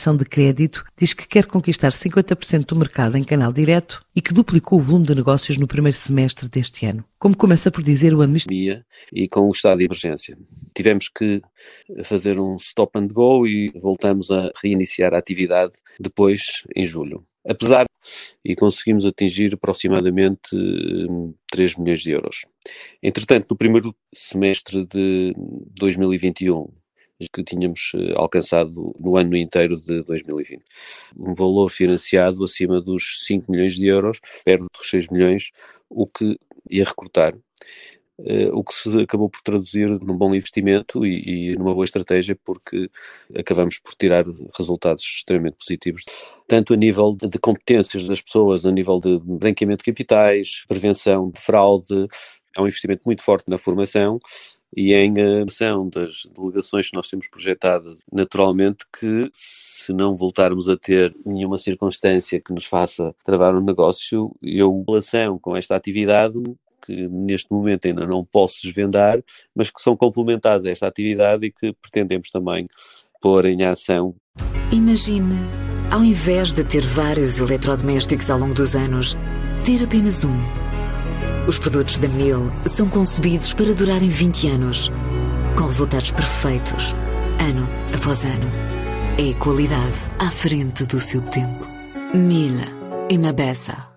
Mabessa de crédito diz que quer conquistar 50% do mercado em canal direto e que duplicou o volume de negócios no primeiro semestre deste ano. Como começa por dizer o administrador. E com o estado de emergência. Tivemos que fazer um stop and go e voltamos a reiniciar a atividade depois, em julho. Apesar e conseguimos atingir aproximadamente 3 hum, milhões de euros. Entretanto, no primeiro semestre de 2021, que tínhamos eh, alcançado no ano inteiro de 2020. Um valor financiado acima dos 5 milhões de euros, perto dos 6 milhões, o que ia recortar. Uh, o que se acabou por traduzir num bom investimento e, e, numa boa estratégia, porque acabamos por tirar resultados extremamente positivos, tanto a nível de competências das pessoas, a nível de branqueamento de capitais, prevenção de fraude, há um investimento muito forte na formação e em ação das delegações que nós temos projetadas, naturalmente que se não voltarmos a ter nenhuma circunstância que nos faça travar um negócio, eu, relação com esta atividade, que neste momento ainda não posso desvendar, mas que são complementares a esta atividade e que pretendemos também pôr em ação. Imagine, ao invés de ter vários eletrodomésticos ao longo dos anos, ter apenas um os produtos da Miele são concebidos para durarem 20 anos, com resultados perfeitos, ano após ano. É qualidade à frente do seu tempo. Miele e Mabessa.